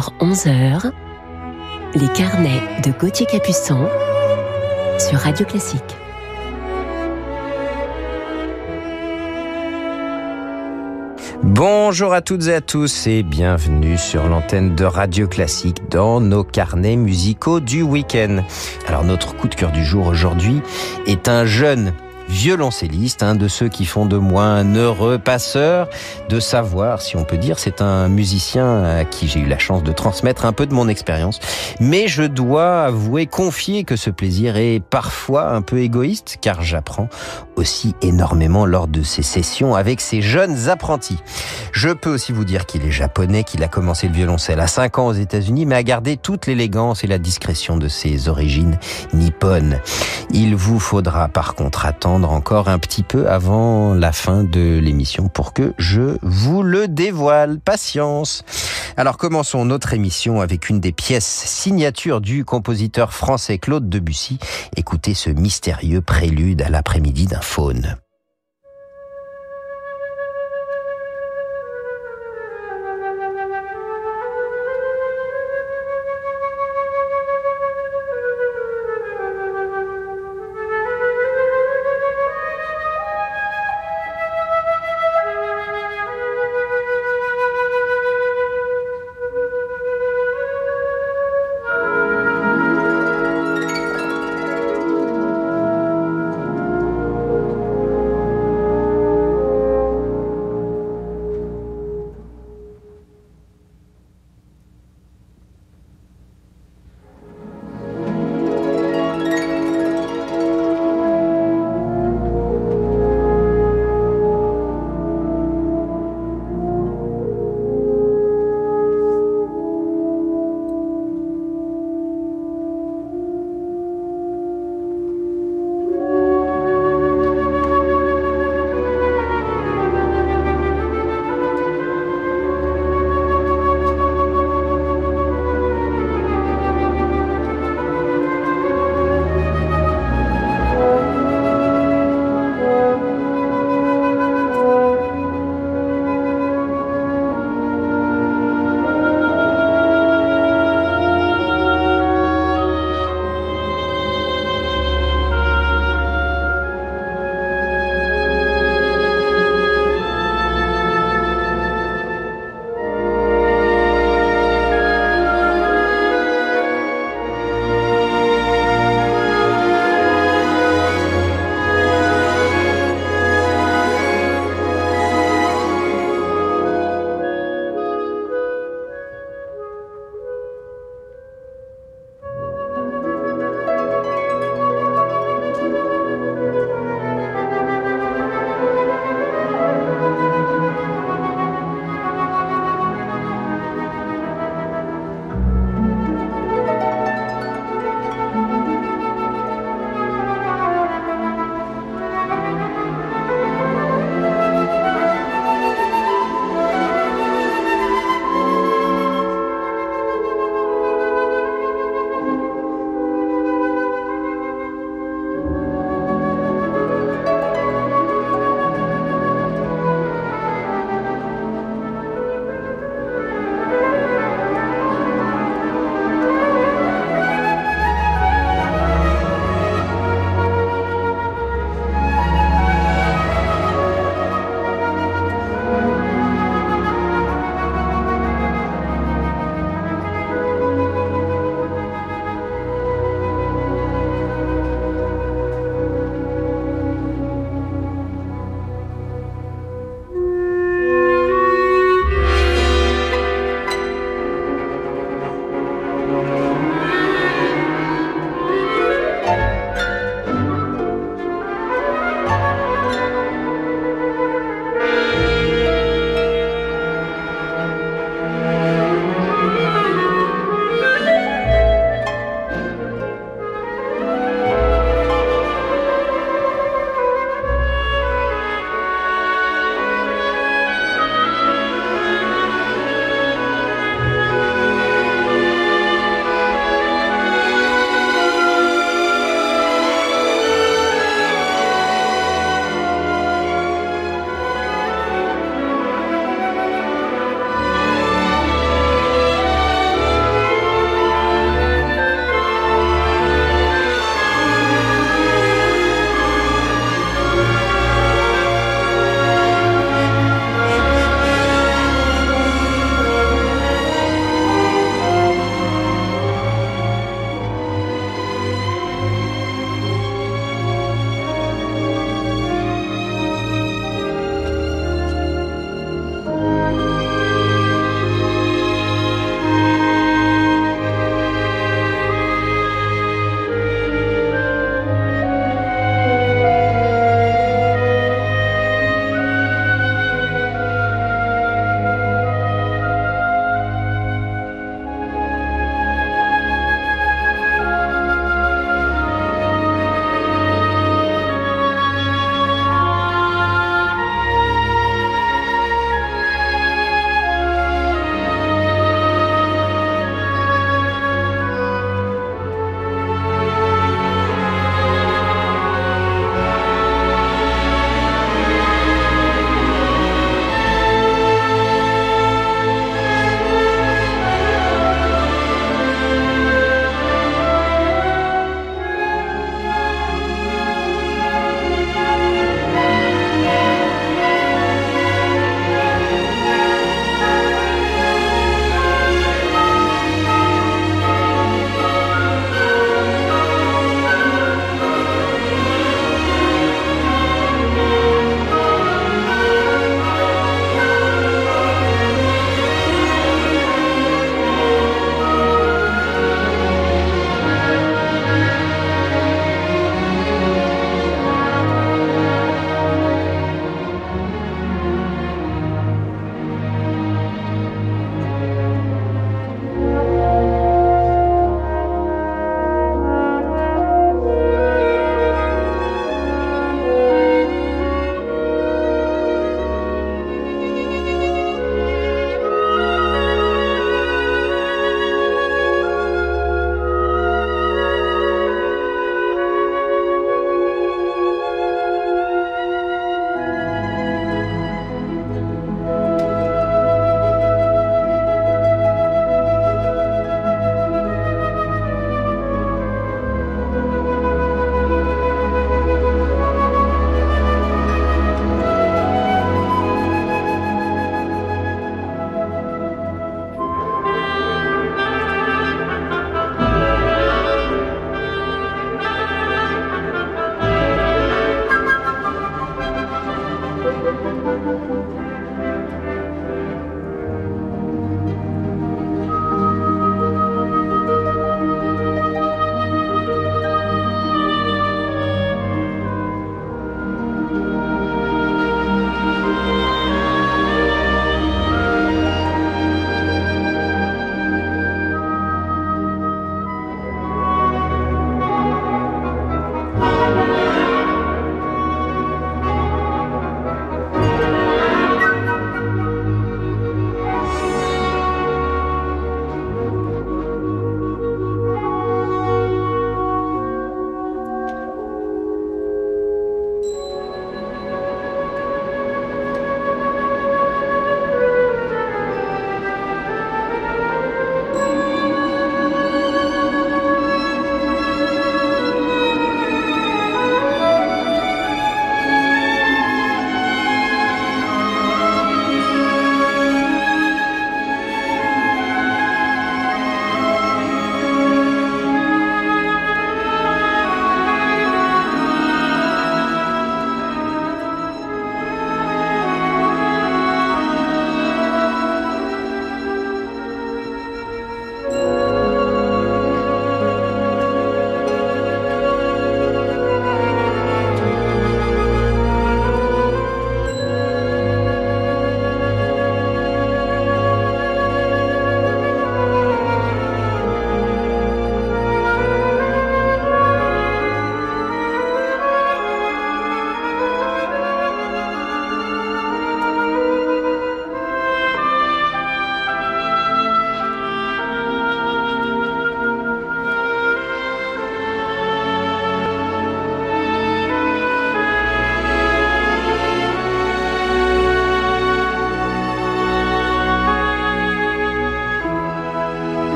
10h-11h, les carnets de Gauthier Capuçon sur Radio Classique. Bonjour à toutes et à tous et bienvenue sur l'antenne de Radio Classique dans nos carnets musicaux du week-end. Alors notre coup de cœur du jour aujourd'hui est un jeune violoncelliste, un de ceux qui font de moi un heureux passeur de savoir, si on peut dire. C'est un musicien à qui j'ai eu la chance de transmettre un peu de mon expérience. Mais je dois avouer, confier que ce plaisir est parfois un peu égoïste, car j'apprends aussi énormément lors de ces sessions avec ces jeunes apprentis. Je peux aussi vous dire qu'il est japonais, qu'il a commencé le violoncelle à 5 ans aux États-Unis, mais a gardé toute l'élégance et la discrétion de ses origines nippones. Il vous faudra par contre attendre encore un petit peu avant la fin de l'émission pour que je vous le dévoile. Patience. Alors commençons notre émission avec une des pièces signatures du compositeur français Claude Debussy. Écoutez ce mystérieux prélude à l'après-midi d'un faune.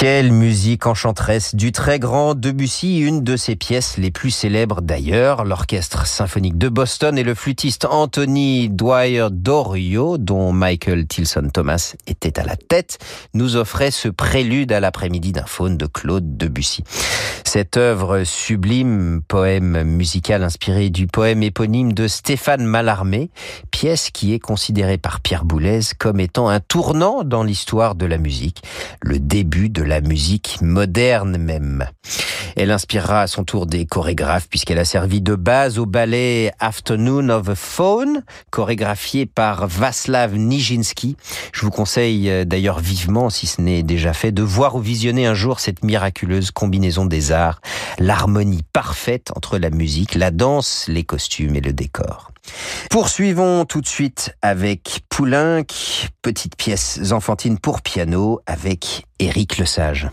Quelle musique enchanteresse du très grand Debussy, une de ses pièces les plus célèbres d'ailleurs. L'orchestre symphonique de Boston et le flûtiste Anthony Dwyer Dorio, dont Michael Tilson Thomas était à la tête, nous offraient ce prélude à l'après-midi d'un faune de Claude Debussy. Cette œuvre sublime, poème musical inspiré du poème éponyme de Stéphane Mallarmé, pièce qui est considérée par Pierre Boulez comme étant un tournant dans l'histoire de la musique, le début de la musique moderne même. Elle inspirera à son tour des chorégraphes puisqu'elle a servi de base au ballet Afternoon of a Phone, chorégraphié par Vaslav Nijinsky. Je vous conseille euh, d'ailleurs vivement, si ce n'est déjà fait, de voir ou visionner un jour cette miraculeuse combinaison des arts, l'harmonie parfaite entre la musique, la danse, les costumes et le décor. Poursuivons tout de suite avec Poulenc, petite pièce enfantine pour piano avec Éric Lesage.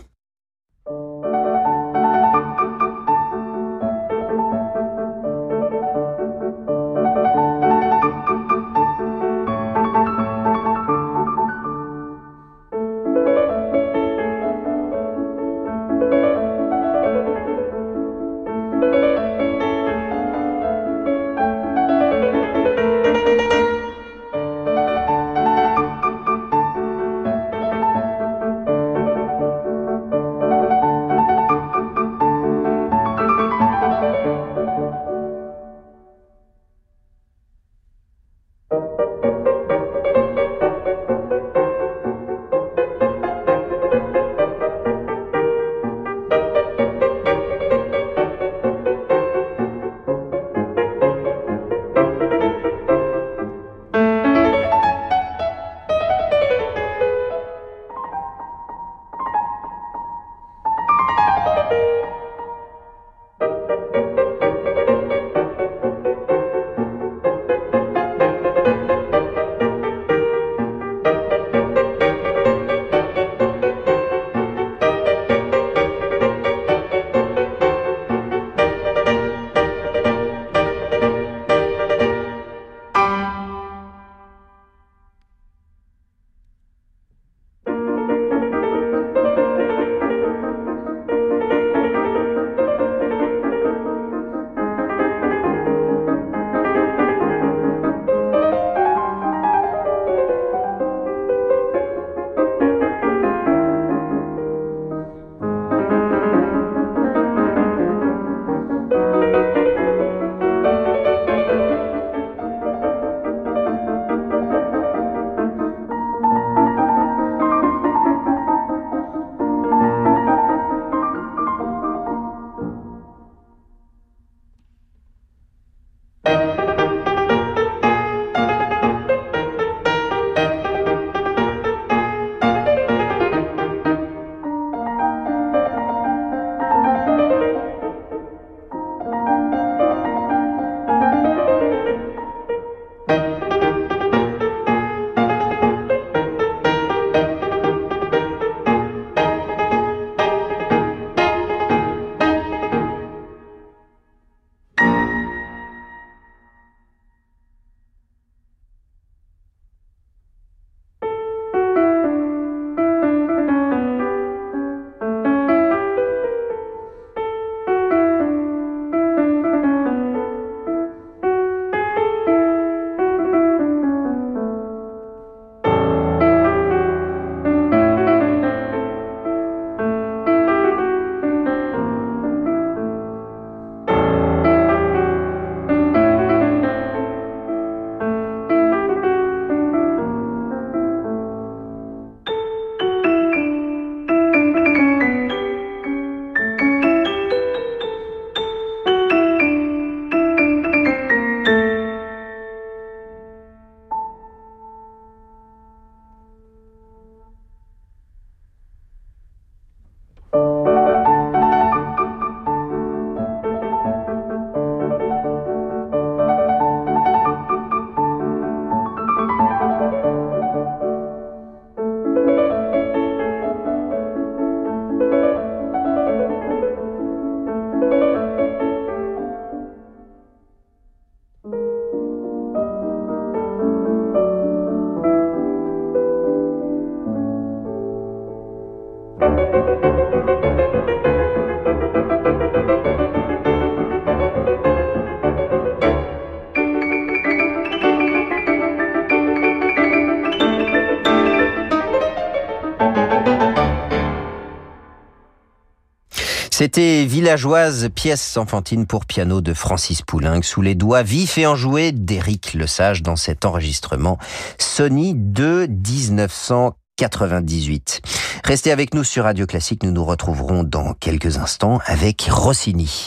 C'était Villageoise, pièce enfantine pour piano de Francis Poulenc, sous les doigts vifs et enjoués d'Éric Lesage dans cet enregistrement Sony de 1998. Restez avec nous sur Radio Classique, nous nous retrouverons dans quelques instants avec Rossini.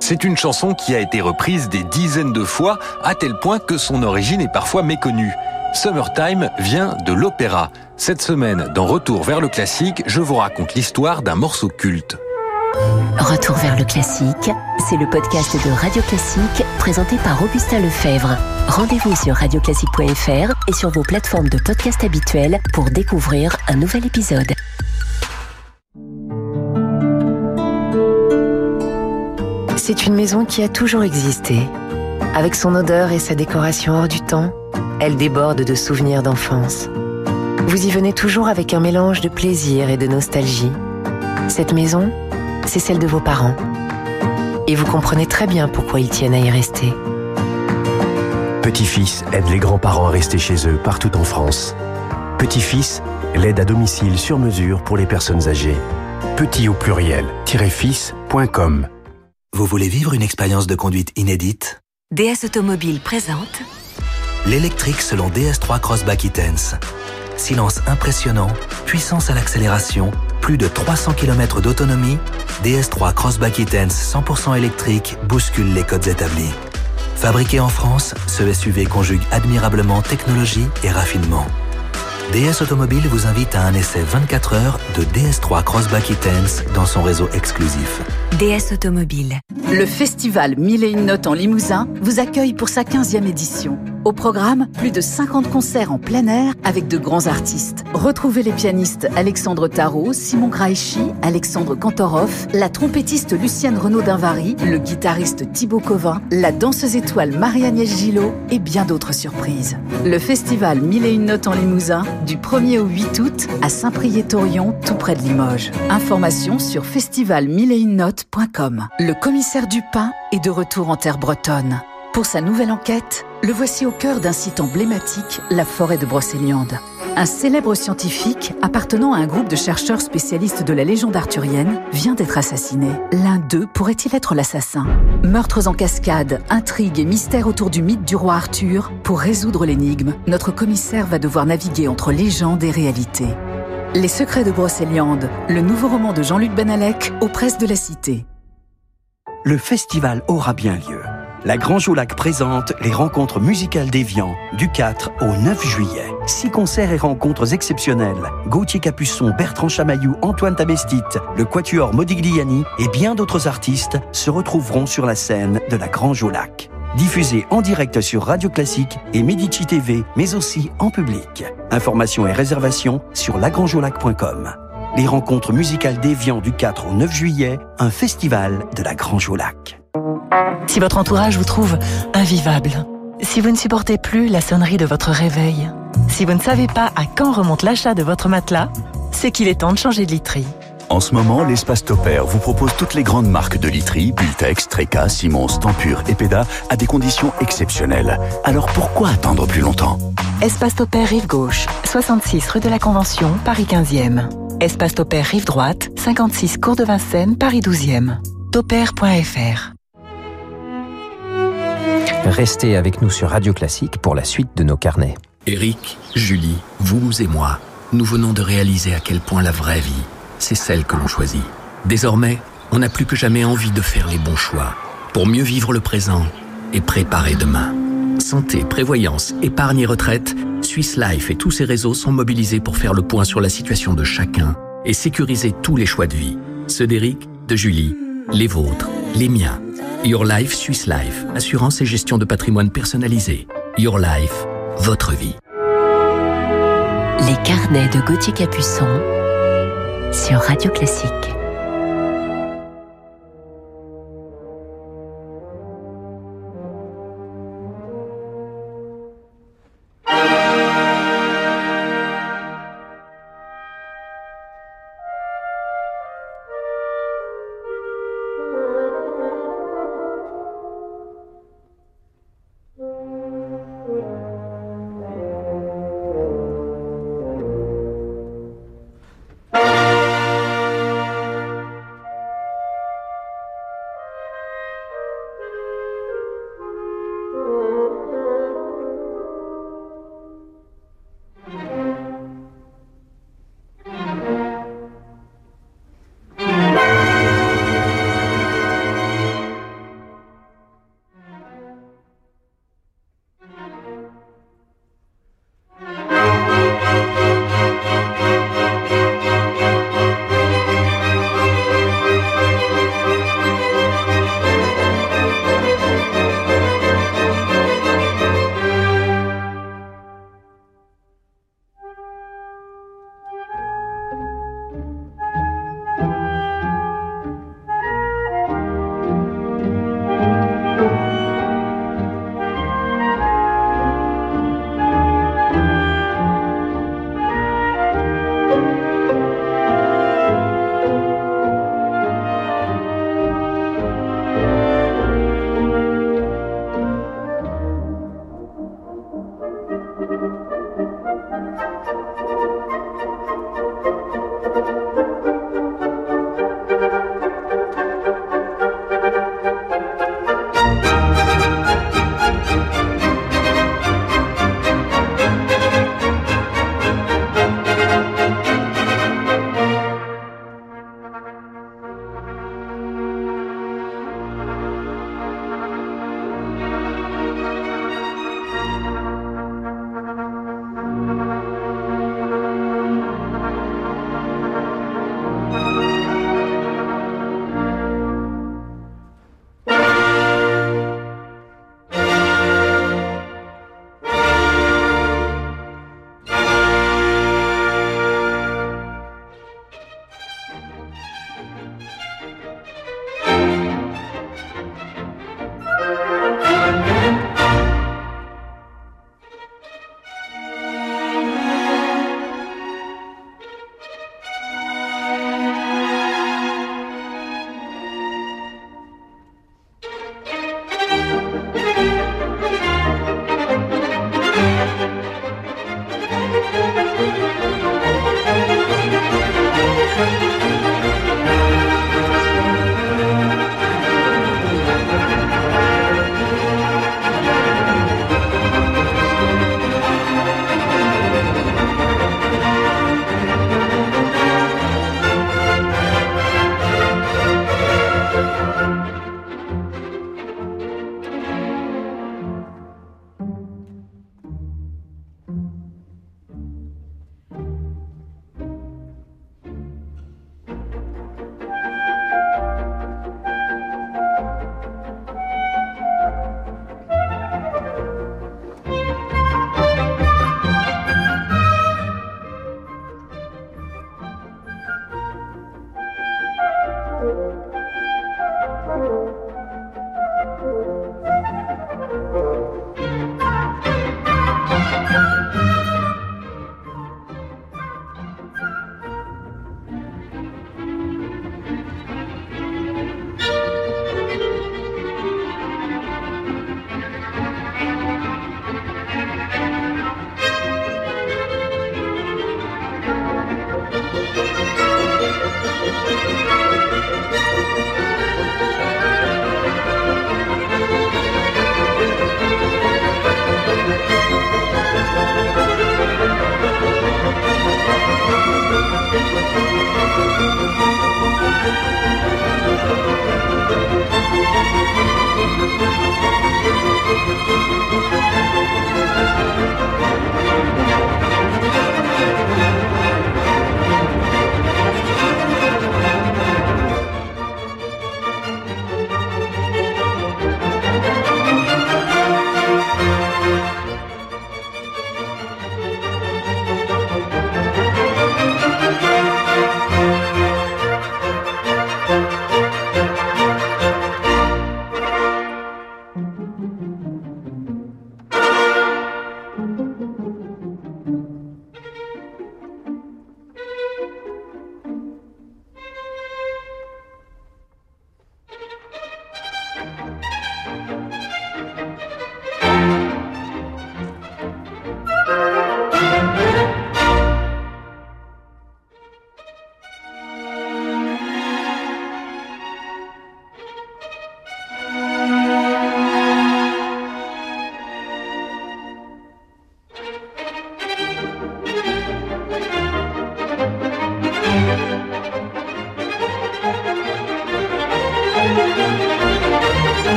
C'est une chanson qui a été reprise des dizaines de fois, à tel point que son origine est parfois méconnue. Summertime vient de l'opéra. Cette semaine, dans Retour vers le classique, je vous raconte l'histoire d'un morceau culte. Retour vers le classique, c'est le podcast de Radio Classique présenté par Augustin Lefebvre. Rendez-vous sur radioclassique.fr et sur vos plateformes de podcast habituelles pour découvrir un nouvel épisode. C'est une maison qui a toujours existé. Avec son odeur et sa décoration hors du temps, elle déborde de souvenirs d'enfance. Vous y venez toujours avec un mélange de plaisir et de nostalgie. Cette maison, c'est celle de vos parents. Et vous comprenez très bien pourquoi ils tiennent à y rester. Petit-fils aide les grands-parents à rester chez eux partout en France. Petit-fils l'aide à domicile sur mesure pour les personnes âgées. Petit au pluriel, fils.com. Vous voulez vivre une expérience de conduite inédite? DS Automobile présente L'électrique selon DS3 Crossback E-Tense. Silence impressionnant, puissance à l'accélération, plus de 300 km d'autonomie, DS3 Crossback E-Tense 100% électrique bouscule les codes établis. Fabriqué en France, ce SUV conjugue admirablement technologie et raffinement. DS Automobile vous invite à un essai 24 heures de DS3 Crossback E-Tense dans son réseau exclusif. DS Automobile. Le festival Mille et une notes en Limousin vous accueille pour sa 15e édition. Au programme, plus de 50 concerts en plein air avec de grands artistes. Retrouvez les pianistes Alexandre Tarot, Simon Graichy, Alexandre Kantorov, la trompettiste Lucienne Renaud d'Invary, le guitariste Thibaut Covin, la danseuse étoile Marie-Agnès Gillot et bien d'autres surprises. Le festival Mille et une notes en Limousin du 1er au 8 août à Saint-Priest-Torion, tout près de Limoges. Information sur festivalmilleetunenotes.com. Le commissaire Dupin est de retour en terre bretonne. Pour sa nouvelle enquête, le voici au cœur d'un site emblématique, la forêt de Brocéliande. Un célèbre scientifique appartenant à un groupe de chercheurs spécialistes de la légende arthurienne vient d'être assassiné. L'un d'eux pourrait-il être l'assassin? Meurtres en cascade, intrigues et mystères autour du mythe du roi Arthur. Pour résoudre l'énigme, notre commissaire va devoir naviguer entre légende et réalité. Les secrets de Brocéliande, le nouveau roman de Jean-Luc Benalec aux presses de la Cité. Le festival aura bien lieu. La Grange au présente les rencontres musicales d'Evian du 4 au 9 juillet. Six concerts et rencontres exceptionnelles. Gauthier Capuçon, Bertrand Chamaillou, Antoine Tabestit, le Quatuor Modigliani et bien d'autres artistes se retrouveront sur la scène de la Grange au Lac. En direct sur Radio Classique et Medici TV, mais aussi en public. Informations et réservations sur lagrangeaulac.com. Les rencontres musicales d'Evian du 4 au 9 juillet, un festival de la Grange au Lac. Si votre entourage vous trouve invivable, si vous ne supportez plus la sonnerie de votre réveil, si vous ne savez pas à quand remonte l'achat de votre matelas, c'est qu'il est temps de changer de literie. En ce moment, l'espace Topair vous propose toutes les grandes marques de literie, Bultex, Treca, Simons, Tempur et Peda à des conditions exceptionnelles. Alors pourquoi attendre plus longtemps? Espace Topair Rive Gauche, 66 rue de la Convention, Paris 15e. Espace Topair Rive Droite, 56 Cours de Vincennes, Paris 12e. Topair.fr Restez avec nous sur Radio Classique pour la suite de nos carnets. Eric, Julie, vous et moi, nous venons de réaliser à quel point la vraie vie, c'est celle que l'on choisit. Désormais, on n'a plus que jamais envie de faire les bons choix pour mieux vivre le présent et préparer demain. Santé, prévoyance, épargne et retraite, Swiss Life et tous ses réseaux sont mobilisés pour faire le point sur la situation de chacun et sécuriser tous les choix de vie. Ceux d'Eric, de Julie, les vôtres, les miens. Your Life Swiss Life, assurance et gestion de patrimoine personnalisé. Your Life, votre vie. Les carnets de Gauthier Capuçon sur Radio Classique.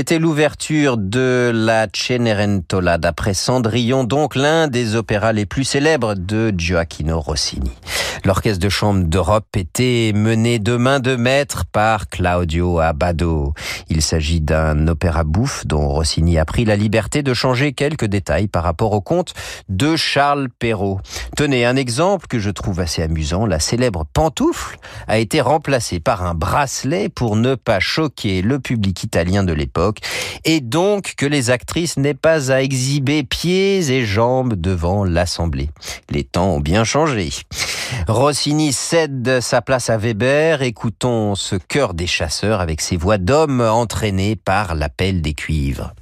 C'était l'ouverture de la Cenerentola d'après Cendrillon, donc l'un des opéras les plus célèbres de Gioacchino Rossini. L'orchestre de chambre d'Europe était mené de main de maître par Claudio Abbado. Il s'agit d'un opéra bouffe dont Rossini a pris la liberté de changer quelques détails par rapport au conte de Charles Perrault. Tenez un exemple que je trouve assez amusant. La célèbre pantoufle a été remplacée par un bracelet pour ne pas choquer le public italien de l'époque et donc que les actrices n'aient pas à exhiber pieds et jambes devant l'Assemblée. Les temps ont bien changé. Rossini cède sa place à Weber. Écoutons ce cœur des chasseurs avec ses voix d'hommes entraînés par l'appel des cuivres.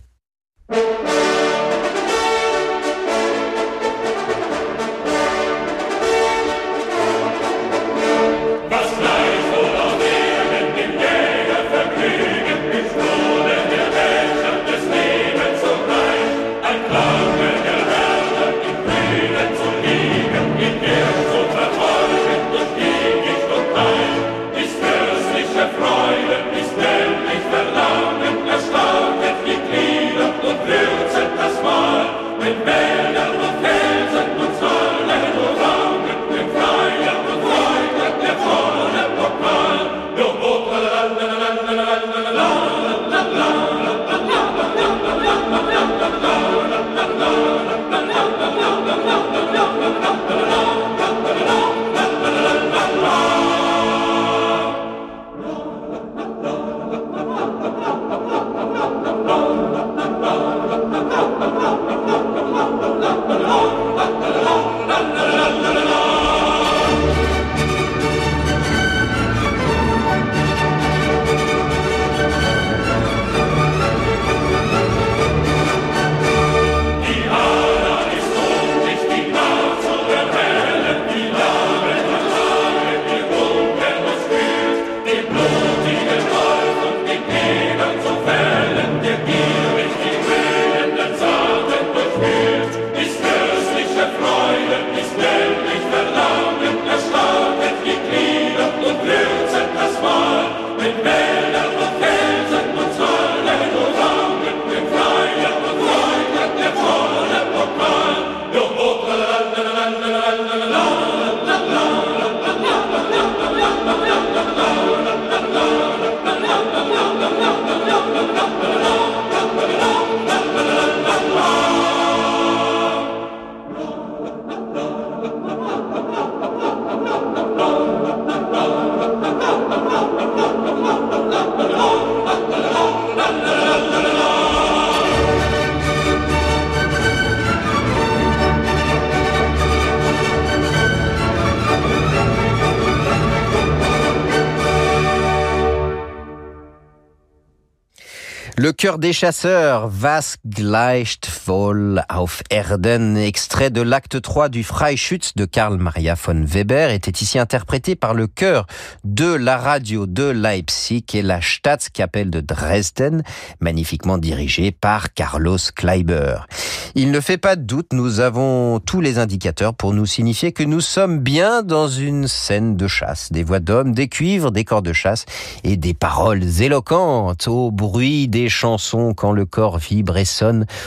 Cœur des chasseurs, Was gleicht voll auf Erden, extrait de l'acte 3 du Freischütz de Karl Maria von Weber, était ici interprété par le chœur de la radio de Leipzig et la Staatskapelle de Dresden, magnifiquement dirigée par Carlos Kleiber. Il ne fait pas de doute, nous avons tous les indicateurs pour nous signifier que nous sommes bien dans une scène de chasse, des voix d'hommes, des cuivres, des corps de chasse et des paroles éloquentes. Au bruit des chansons quand le corps vibre et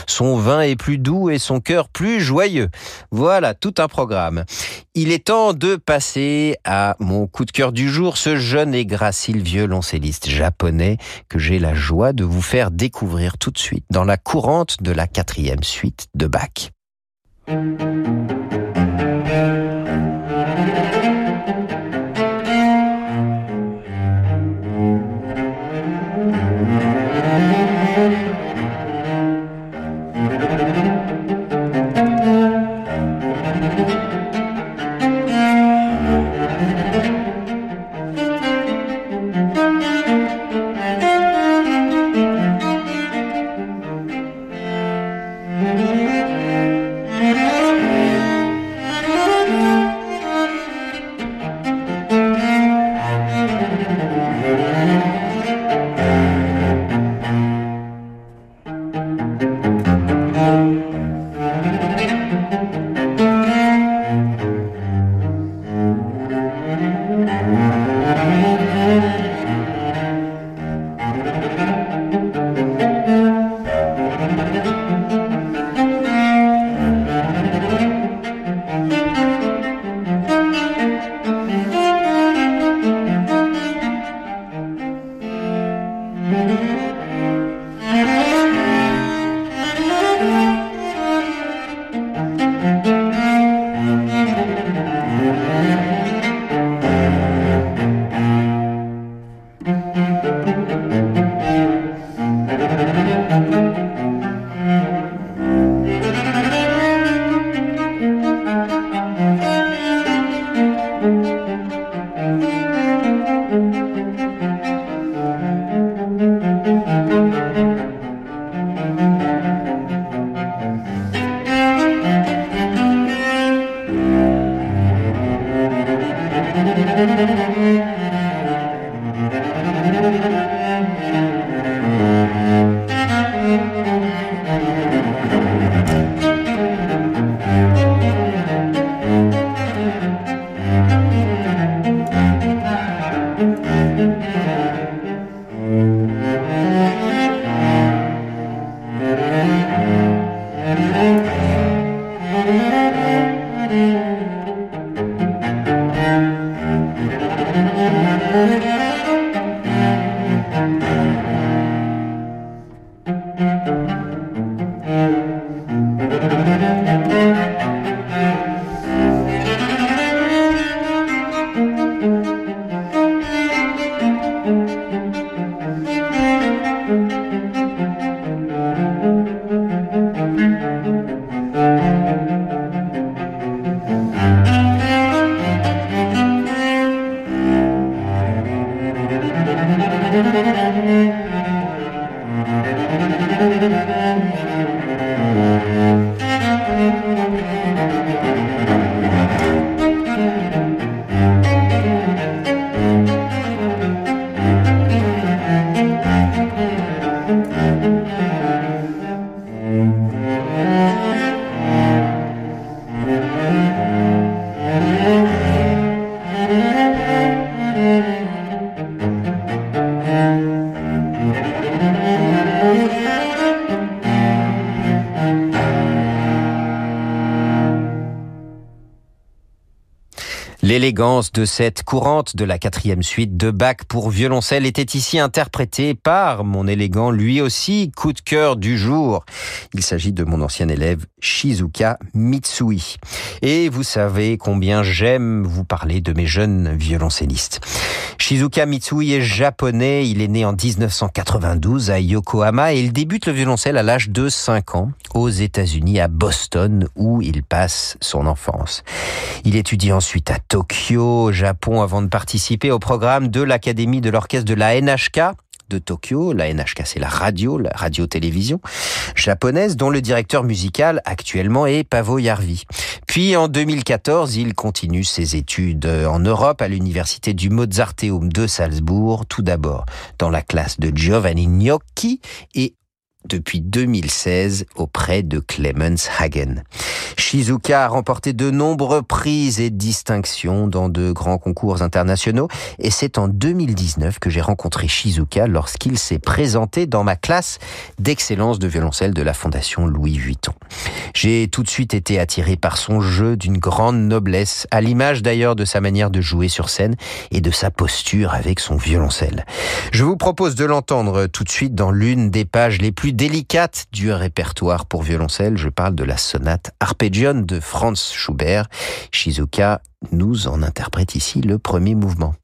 son vin est plus doux et son cœur plus joyeux. Voilà, tout un programme. Il est temps de passer à mon coup de cœur du jour, ce jeune et gracile violoncelliste japonais que j'ai la joie de vous faire découvrir tout de suite dans la courante de la quatrième suite de Bach. L'élégance de cette courante de la quatrième suite de Bach pour violoncelle était ici interprétée par mon élégant, lui aussi, coup de cœur du jour. Il s'agit de mon ancien élève Shizuka Mitsui. Et vous savez combien j'aime vous parler de mes jeunes violoncellistes. Shizuka Mitsui est japonais, il est né en 1992 à Yokohama et il débute le violoncelle à l'âge de 5 ans aux États-Unis, à Boston, où il passe son enfance. Il étudie ensuite à Tokyo, au Japon, avant de participer au programme de l'Académie de l'orchestre de la NHK de Tokyo. La NHK, c'est la radio, la radio-télévision japonaise, dont le directeur musical actuellement est Pavo Yarvi. Puis en 2014, il continue ses études en Europe à l'université du Mozarteum de Salzbourg, tout d'abord dans la classe de Giovanni Gnocchi et depuis 2016 auprès de Clemens Hagen. Shizuka a remporté de nombreux prix et distinctions dans de grands concours internationaux et c'est en 2019 que j'ai rencontré Shizuka lorsqu'il s'est présenté dans ma classe d'excellence de violoncelle de la Fondation Louis Vuitton. J'ai tout de suite été attiré par son jeu d'une grande noblesse, à l'image d'ailleurs de sa manière de jouer sur scène et de sa posture avec son violoncelle. Je vous propose de l'entendre tout de suite dans l'une des pages les plus délicate du répertoire pour violoncelle. Je parle de la sonate Arpeggion de Franz Schubert. Shizuka nous en interprète ici le premier mouvement.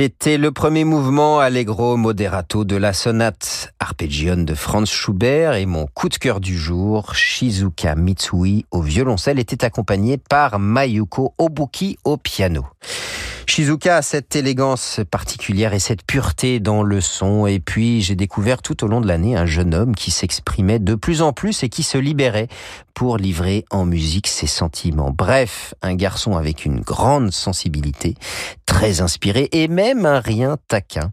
C'était le premier mouvement allegro moderato de la sonate arpeggione de Franz Schubert et mon coup de cœur du jour, Shizuka Mitsui au violoncelle était accompagné par Mayuko Obuki au piano. Shizuka a cette élégance particulière et cette pureté dans le son. Et puis, j'ai découvert tout au long de l'année un jeune homme qui s'exprimait de plus en plus et qui se libérait pour livrer en musique ses sentiments. Bref, un garçon avec une grande sensibilité, très inspiré et même un rien taquin.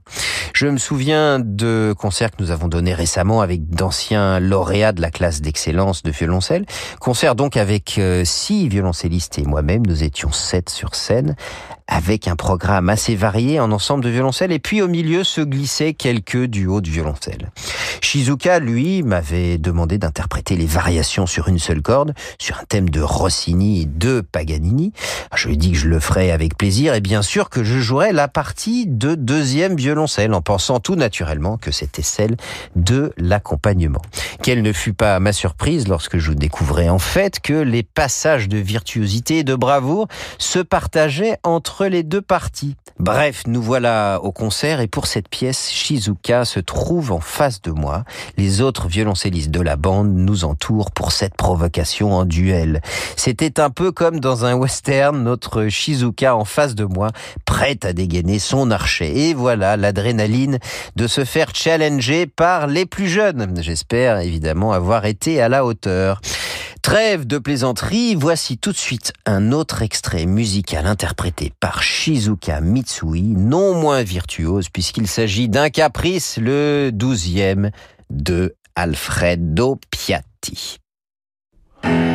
Je me souviens de concerts que nous avons donnés récemment avec d'anciens lauréats de la classe d'excellence de violoncelle. Concert donc avec euh, six violoncellistes et moi-même. Nous étions sept sur scène avec un programme assez varié en ensemble de violoncelle et puis au milieu se glissaient quelques duos de violoncelle. Shizuka, lui, m'avait demandé d'interpréter les variations sur une seule corde, sur un thème de Rossini et de Paganini. Je lui ai dit que je le ferais avec plaisir et bien sûr que je jouerais la partie de deuxième violoncelle en pensant tout naturellement que c'était celle de l'accompagnement. Quelle ne fut pas ma surprise lorsque je découvrais en fait que les passages de virtuosité et de bravoure se partageaient entre les deux parties. Bref, nous voilà au concert et pour cette pièce, Shizuka se trouve en face de moi. Les autres violoncellistes de la bande nous entourent pour cette en duel. C'était un peu comme dans un western, notre Shizuka en face de moi, prête à dégainer son archet. Et voilà l'adrénaline de se faire challenger par les plus jeunes. J'espère évidemment avoir été à la hauteur. Trêve de plaisanterie, voici tout de suite un autre extrait musical interprété par Shizuka Mitsui, non moins virtuose puisqu'il s'agit d'un caprice, le douzième de Alfredo Piatti. Bye.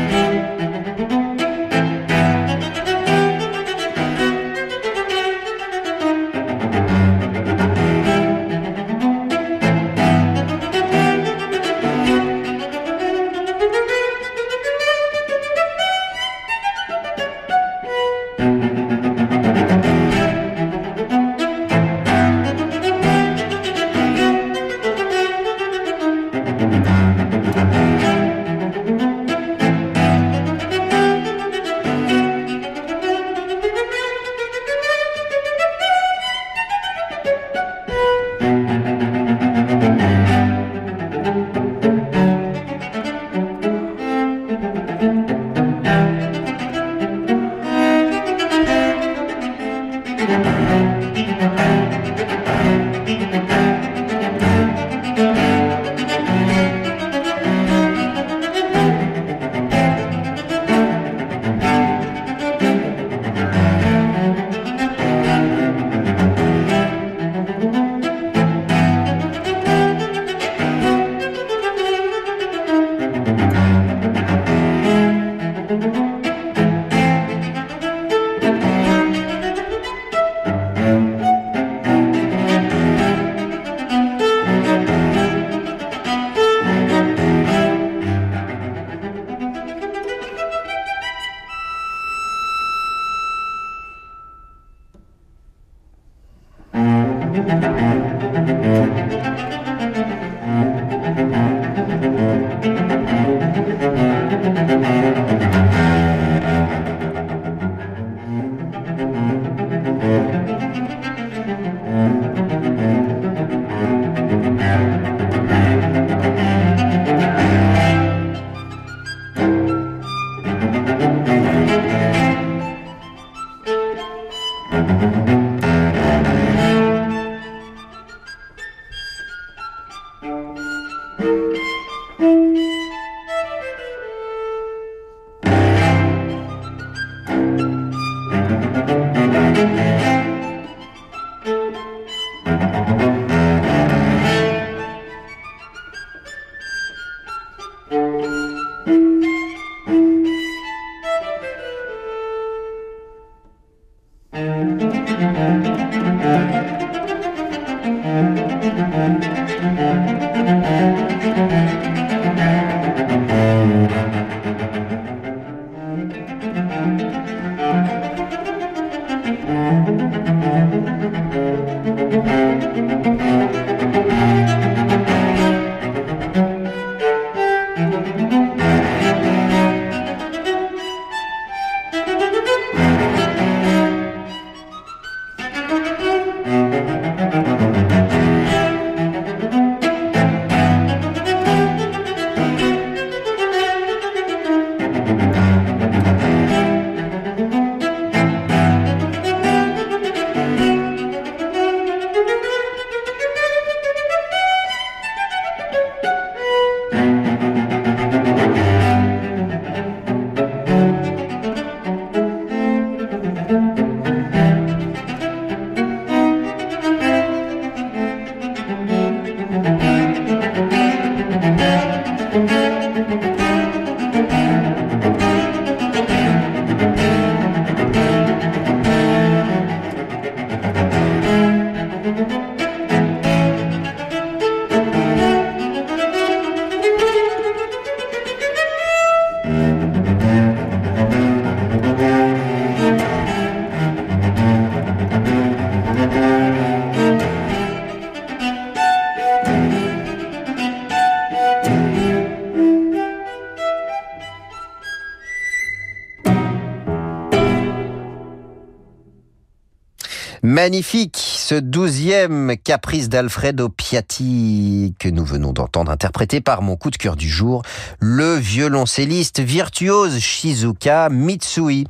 Magnifique, ce douzième caprice d'Alfredo Piatti que nous venons d'entendre interprété par mon coup de cœur du jour, le violoncelliste virtuose Shizuka Mitsui.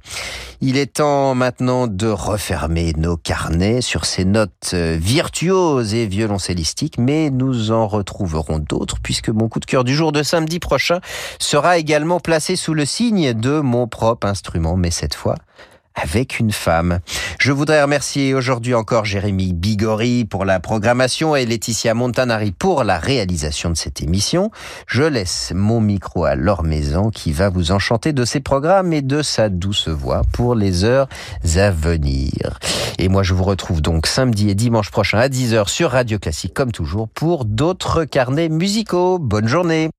Il est temps maintenant de refermer nos carnets sur ces notes virtuoses et violoncellistiques, mais nous en retrouverons d'autres puisque mon coup de cœur du jour de samedi prochain sera également placé sous le signe de mon propre instrument, mais cette fois avec une femme. Je voudrais remercier aujourd'hui encore Jérémy Bigori pour la programmation et Laetitia Montanari pour la réalisation de cette émission. Je laisse mon micro à Laure Maison qui va vous enchanter de ses programmes et de sa douce voix pour les heures à venir. Et moi, je vous retrouve donc samedi et dimanche prochain à 10h sur Radio Classique comme toujours pour d'autres carnets musicaux. Bonne journée.